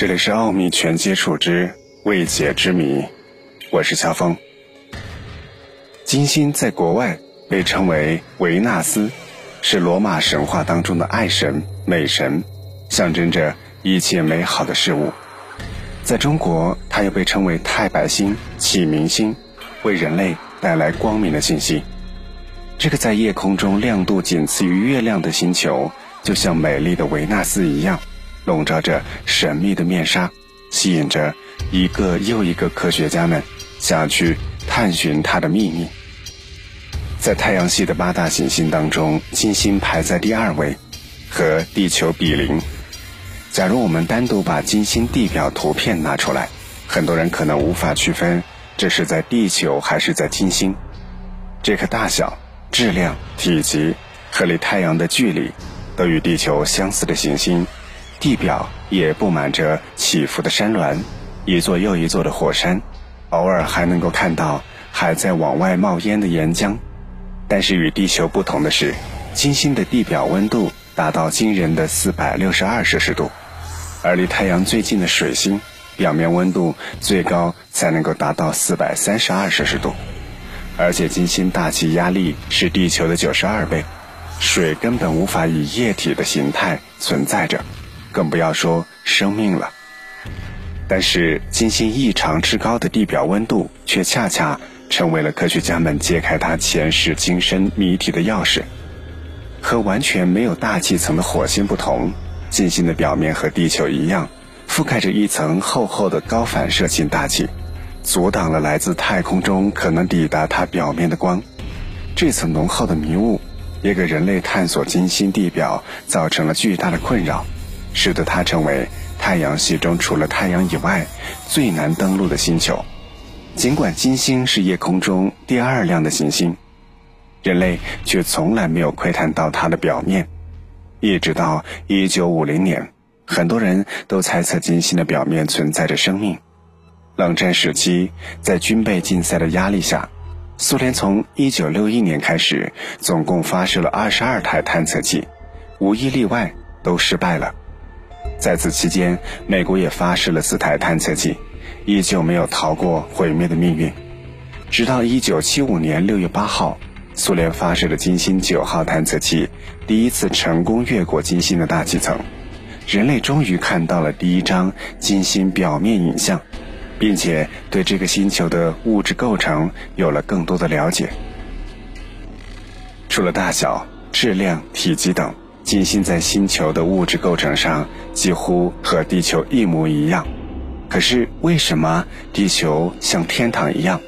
这里是奥秘全接触之未解之谜，我是肖峰。金星在国外被称为维纳斯，是罗马神话当中的爱神、美神，象征着一切美好的事物。在中国，它又被称为太白星、启明星，为人类带来光明的信息。这个在夜空中亮度仅次于月亮的星球，就像美丽的维纳斯一样。笼罩着神秘的面纱，吸引着一个又一个科学家们想去探寻它的秘密。在太阳系的八大行星当中，金星排在第二位，和地球比邻。假如我们单独把金星地表图片拿出来，很多人可能无法区分这是在地球还是在金星。这颗大小、质量、体积和离太阳的距离都与地球相似的行星。地表也布满着起伏的山峦，一座又一座的火山，偶尔还能够看到还在往外冒烟的岩浆。但是与地球不同的是，金星的地表温度达到惊人的四百六十二摄氏度，而离太阳最近的水星，表面温度最高才能够达到四百三十二摄氏度。而且金星大气压力是地球的九十二倍，水根本无法以液体的形态存在着。更不要说生命了。但是，金星异常之高的地表温度，却恰恰成为了科学家们揭开它前世今生谜题的钥匙。和完全没有大气层的火星不同，金星的表面和地球一样，覆盖着一层厚厚的高反射性大气，阻挡了来自太空中可能抵达它表面的光。这层浓厚的迷雾，也给人类探索金星地表造成了巨大的困扰。使得它成为太阳系中除了太阳以外最难登陆的星球。尽管金星是夜空中第二亮的行星，人类却从来没有窥探到它的表面。一直到1950年，很多人都猜测金星的表面存在着生命。冷战时期，在军备竞赛的压力下，苏联从1961年开始，总共发射了22台探测器，无一例外都失败了。在此期间，美国也发射了四台探测器，依旧没有逃过毁灭的命运。直到1975年6月8号，苏联发射的金星九号探测器第一次成功越过金星的大气层，人类终于看到了第一张金星表面影像，并且对这个星球的物质构成有了更多的了解。除了大小、质量、体积等。金星在星球的物质构成上几乎和地球一模一样，可是为什么地球像天堂一样，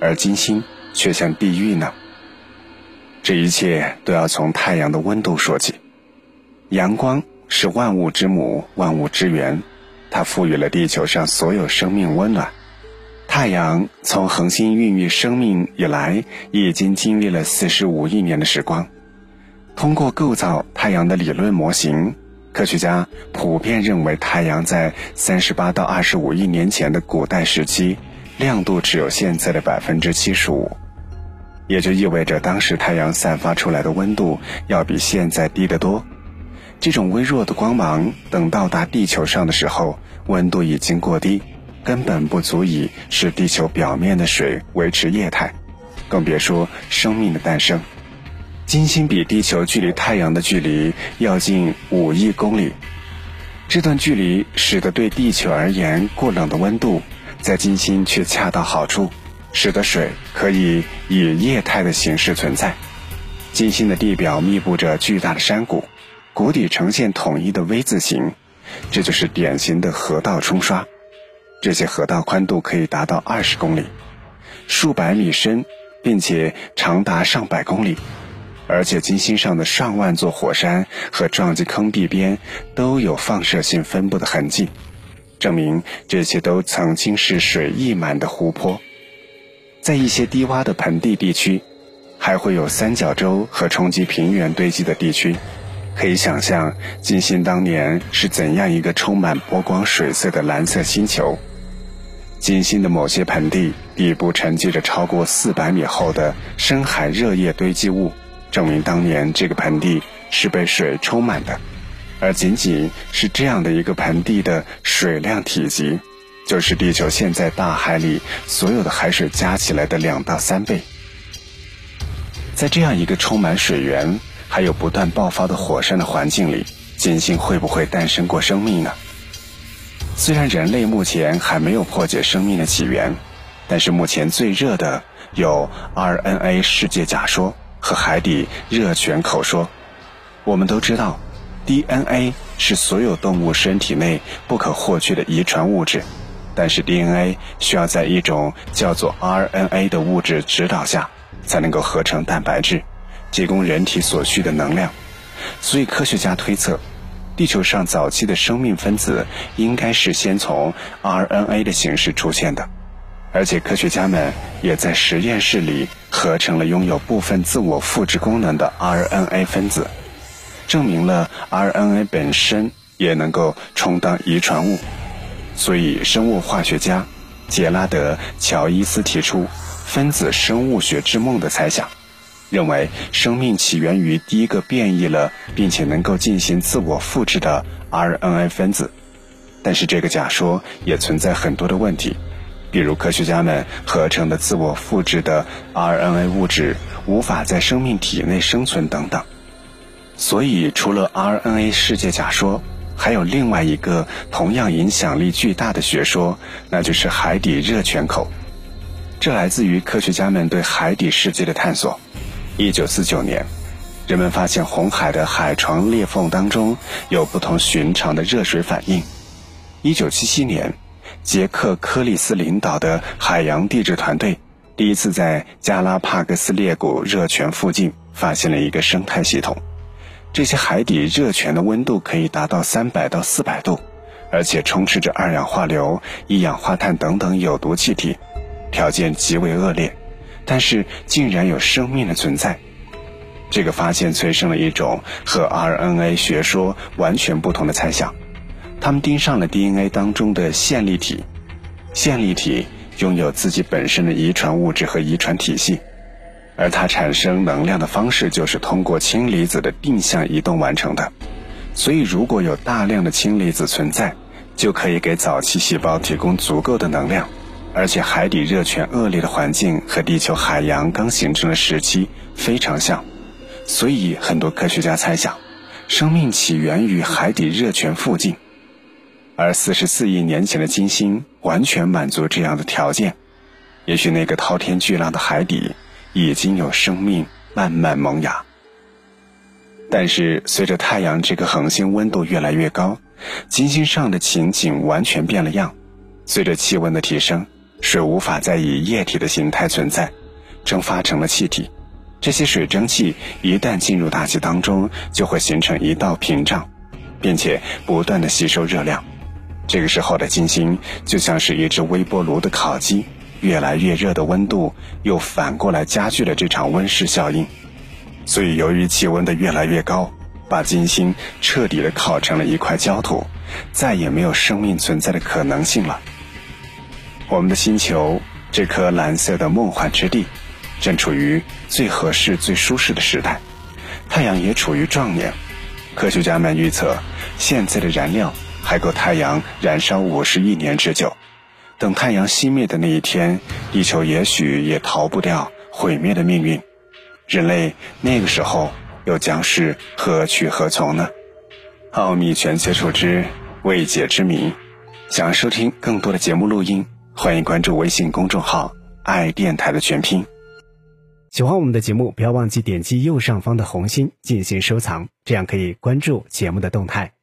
而金星却像地狱呢？这一切都要从太阳的温度说起。阳光是万物之母，万物之源，它赋予了地球上所有生命温暖。太阳从恒星孕育生命以来，已经经历了四十五亿年的时光。通过构造太阳的理论模型，科学家普遍认为，太阳在三十八到二十五亿年前的古代时期，亮度只有现在的百分之七十五，也就意味着当时太阳散发出来的温度要比现在低得多。这种微弱的光芒等到达地球上的时候，温度已经过低，根本不足以使地球表面的水维持液态，更别说生命的诞生。金星比地球距离太阳的距离要近五亿公里，这段距离使得对地球而言过冷的温度，在金星却恰到好处，使得水可以以液态的形式存在。金星的地表密布着巨大的山谷，谷底呈现统一的 V 字形，这就是典型的河道冲刷。这些河道宽度可以达到二十公里，数百米深，并且长达上百公里。而且金星上的上万座火山和撞击坑壁边都有放射性分布的痕迹，证明这些都曾经是水溢满的湖泊。在一些低洼的盆地地区，还会有三角洲和冲击平原堆积的地区。可以想象金星当年是怎样一个充满波光水色的蓝色星球。金星的某些盆地底部沉积着超过四百米厚的深海热液堆积物。证明当年这个盆地是被水充满的，而仅仅是这样的一个盆地的水量体积，就是地球现在大海里所有的海水加起来的两到三倍。在这样一个充满水源，还有不断爆发的火山的环境里，金星会不会诞生过生命呢？虽然人类目前还没有破解生命的起源，但是目前最热的有 RNA 世界假说和海底热泉口说。我们都知道，DNA 是所有动物身体内不可或缺的遗传物质，但是 DNA 需要在一种叫做 RNA 的物质指导下，才能够合成蛋白质，提供人体所需的能量。所以科学家推测。地球上早期的生命分子应该是先从 RNA 的形式出现的，而且科学家们也在实验室里合成了拥有部分自我复制功能的 RNA 分子，证明了 RNA 本身也能够充当遗传物。所以，生物化学家杰拉德·乔伊斯提出“分子生物学之梦”的猜想。认为生命起源于第一个变异了并且能够进行自我复制的 RNA 分子，但是这个假说也存在很多的问题，比如科学家们合成的自我复制的 RNA 物质无法在生命体内生存等等。所以，除了 RNA 世界假说，还有另外一个同样影响力巨大的学说，那就是海底热泉口。这来自于科学家们对海底世界的探索。一九四九年，人们发现红海的海床裂缝当中有不同寻常的热水反应。一九七七年，杰克·科利斯领导的海洋地质团队第一次在加拉帕戈斯裂谷热泉附近发现了一个生态系统。这些海底热泉的温度可以达到三百到四百度，而且充斥着二氧化硫、一氧化碳等等有毒气体，条件极为恶劣。但是竟然有生命的存在，这个发现催生了一种和 RNA 学说完全不同的猜想。他们盯上了 DNA 当中的线粒体，线粒体拥有自己本身的遗传物质和遗传体系，而它产生能量的方式就是通过氢离子的定向移动完成的。所以，如果有大量的氢离子存在，就可以给早期细胞提供足够的能量。而且海底热泉恶劣的环境和地球海洋刚形成的时期非常像，所以很多科学家猜想，生命起源于海底热泉附近，而四十四亿年前的金星完全满足这样的条件。也许那个滔天巨浪的海底已经有生命慢慢萌芽。但是随着太阳这个恒星温度越来越高，金星上的情景完全变了样。随着气温的提升。水无法再以液体的形态存在，蒸发成了气体。这些水蒸气一旦进入大气当中，就会形成一道屏障，并且不断的吸收热量。这个时候的金星就像是一只微波炉的烤鸡，越来越热的温度又反过来加剧了这场温室效应。所以，由于气温的越来越高，把金星彻底的烤成了一块焦土，再也没有生命存在的可能性了。我们的星球，这颗蓝色的梦幻之地，正处于最合适、最舒适的时代。太阳也处于壮年。科学家们预测，现在的燃料还够太阳燃烧五十亿年之久。等太阳熄灭的那一天，地球也许也逃不掉毁灭的命运。人类那个时候又将是何去何从呢？奥秘全接触之未解之谜。想收听更多的节目录音。欢迎关注微信公众号“爱电台”的全拼。喜欢我们的节目，不要忘记点击右上方的红心进行收藏，这样可以关注节目的动态。